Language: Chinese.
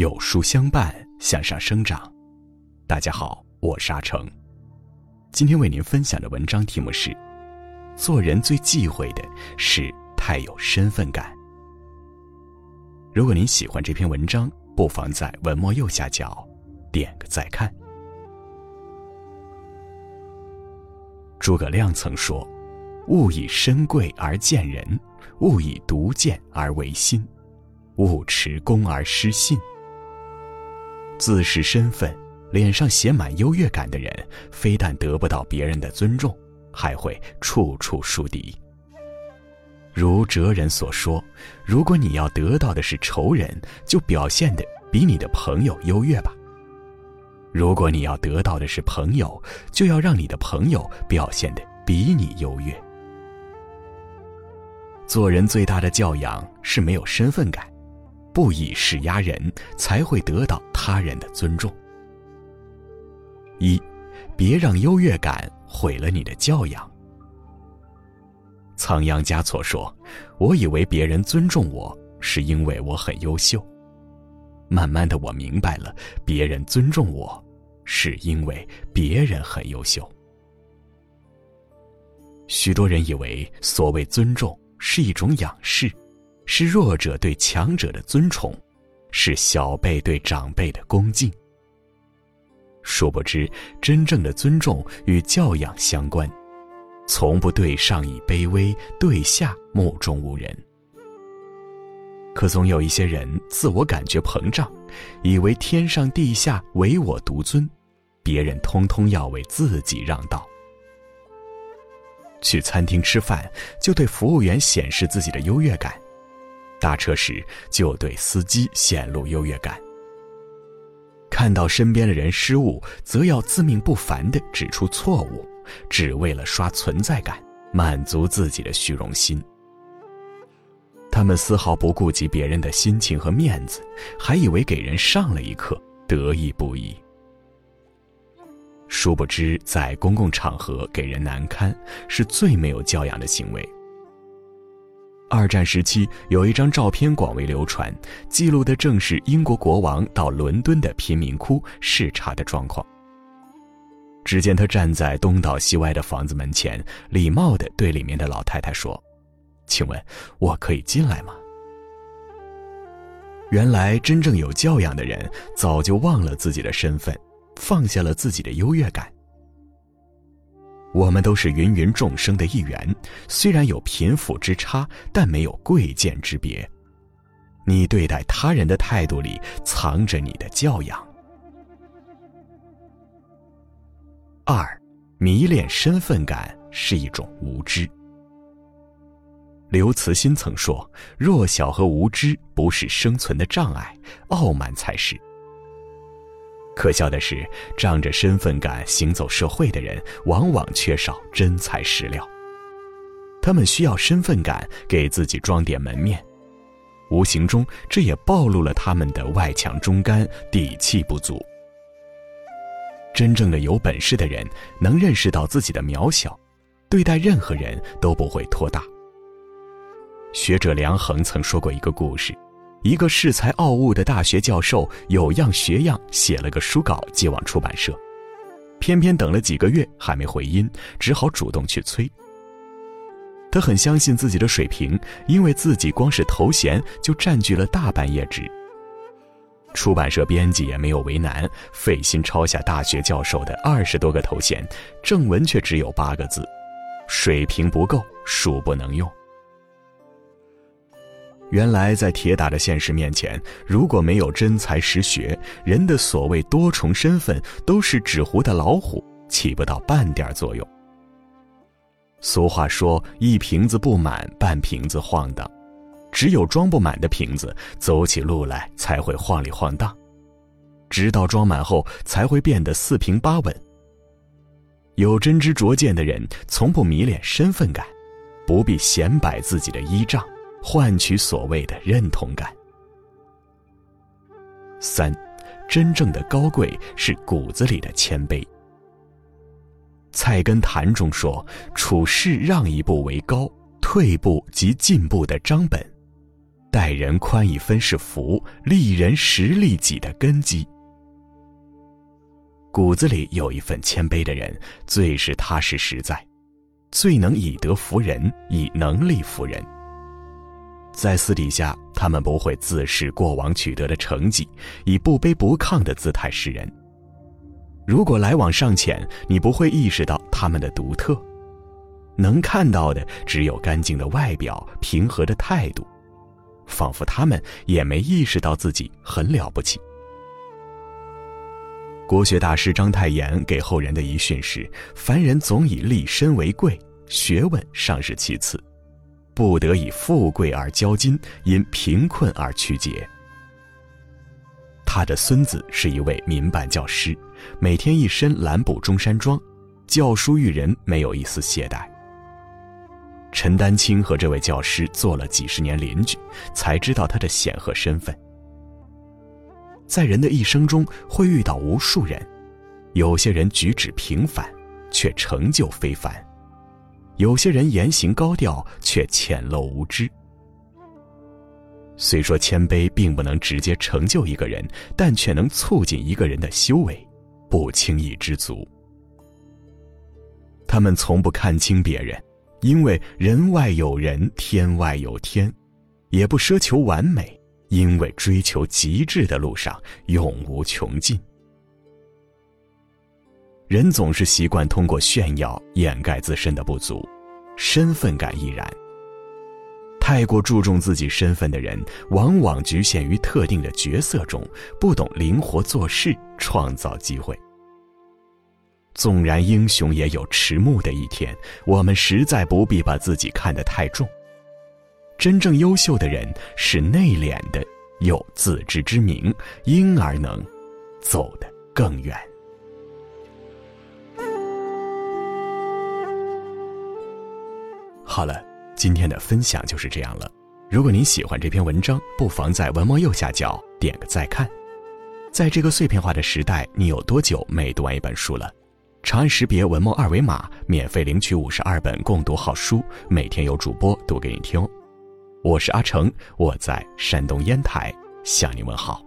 有书相伴，向上生长。大家好，我是阿成。今天为您分享的文章题目是：做人最忌讳的是太有身份感。如果您喜欢这篇文章，不妨在文末右下角点个再看。诸葛亮曾说：“勿以身贵而贱人，勿以独见而为心，勿持功而失信。”自恃身份，脸上写满优越感的人，非但得不到别人的尊重，还会处处树敌。如哲人所说：“如果你要得到的是仇人，就表现的比你的朋友优越吧；如果你要得到的是朋友，就要让你的朋友表现的比你优越。”做人最大的教养是没有身份感。不以势压人，才会得到他人的尊重。一，别让优越感毁了你的教养。仓央嘉措说：“我以为别人尊重我，是因为我很优秀。慢慢的，我明白了，别人尊重我，是因为别人很优秀。”许多人以为，所谓尊重是一种仰视。是弱者对强者的尊崇，是小辈对长辈的恭敬。殊不知，真正的尊重与教养相关，从不对上以卑微，对下目中无人。可总有一些人自我感觉膨胀，以为天上地下唯我独尊，别人通通要为自己让道。去餐厅吃饭，就对服务员显示自己的优越感。搭车时就对司机显露优越感，看到身边的人失误，则要自命不凡地指出错误，只为了刷存在感，满足自己的虚荣心。他们丝毫不顾及别人的心情和面子，还以为给人上了一课，得意不已。殊不知，在公共场合给人难堪，是最没有教养的行为。二战时期，有一张照片广为流传，记录的正是英国国王到伦敦的贫民窟视察的状况。只见他站在东倒西歪的房子门前，礼貌地对里面的老太太说：“请问，我可以进来吗？”原来，真正有教养的人早就忘了自己的身份，放下了自己的优越感。我们都是芸芸众生的一员，虽然有贫富之差，但没有贵贱之别。你对待他人的态度里，藏着你的教养。二，迷恋身份感是一种无知。刘慈欣曾说：“弱小和无知不是生存的障碍，傲慢才是。”可笑的是，仗着身份感行走社会的人，往往缺少真材实料。他们需要身份感给自己装点门面，无形中这也暴露了他们的外强中干、底气不足。真正的有本事的人，能认识到自己的渺小，对待任何人都不会托大。学者梁衡曾说过一个故事。一个恃才傲物的大学教授有样学样，写了个书稿寄往出版社，偏偏等了几个月还没回音，只好主动去催。他很相信自己的水平，因为自己光是头衔就占据了大半页纸。出版社编辑也没有为难，费心抄下大学教授的二十多个头衔，正文却只有八个字：水平不够，书不能用。原来，在铁打的现实面前，如果没有真才实学，人的所谓多重身份都是纸糊的老虎，起不到半点作用。俗话说：“一瓶子不满，半瓶子晃荡。”只有装不满的瓶子，走起路来才会晃里晃荡，直到装满后，才会变得四平八稳。有真知灼见的人，从不迷恋身份感，不必显摆自己的依仗。换取所谓的认同感。三，真正的高贵是骨子里的谦卑。《菜根谭》中说：“处事让一步为高，退步即进步的章本。”待人宽一分是福，利人实利己的根基。骨子里有一份谦卑的人，最是踏实实在，最能以德服人，以能力服人。在私底下，他们不会自视过往取得的成绩，以不卑不亢的姿态示人。如果来往尚浅，你不会意识到他们的独特，能看到的只有干净的外表、平和的态度。仿佛他们也没意识到自己很了不起。国学大师章太炎给后人的遗训是：凡人总以立身为贵，学问尚是其次，不得以富贵而骄矜，因贫困而屈节。他的孙子是一位民办教师，每天一身蓝布中山装，教书育人没有一丝懈怠。陈丹青和这位教师做了几十年邻居，才知道他的显赫身份。在人的一生中，会遇到无数人，有些人举止平凡，却成就非凡；有些人言行高调，却浅陋无知。虽说谦卑并不能直接成就一个人，但却能促进一个人的修为，不轻易知足。他们从不看轻别人。因为人外有人，天外有天，也不奢求完美，因为追求极致的路上永无穷尽。人总是习惯通过炫耀掩盖自身的不足，身份感亦然。太过注重自己身份的人，往往局限于特定的角色中，不懂灵活做事，创造机会。纵然英雄也有迟暮的一天，我们实在不必把自己看得太重。真正优秀的人是内敛的，有自知之明，因而能走得更远。好了，今天的分享就是这样了。如果您喜欢这篇文章，不妨在文末右下角点个再看。在这个碎片化的时代，你有多久没读完一本书了？长按识别文末二维码，免费领取五十二本共读好书，每天有主播读给你听。我是阿成，我在山东烟台向你问好。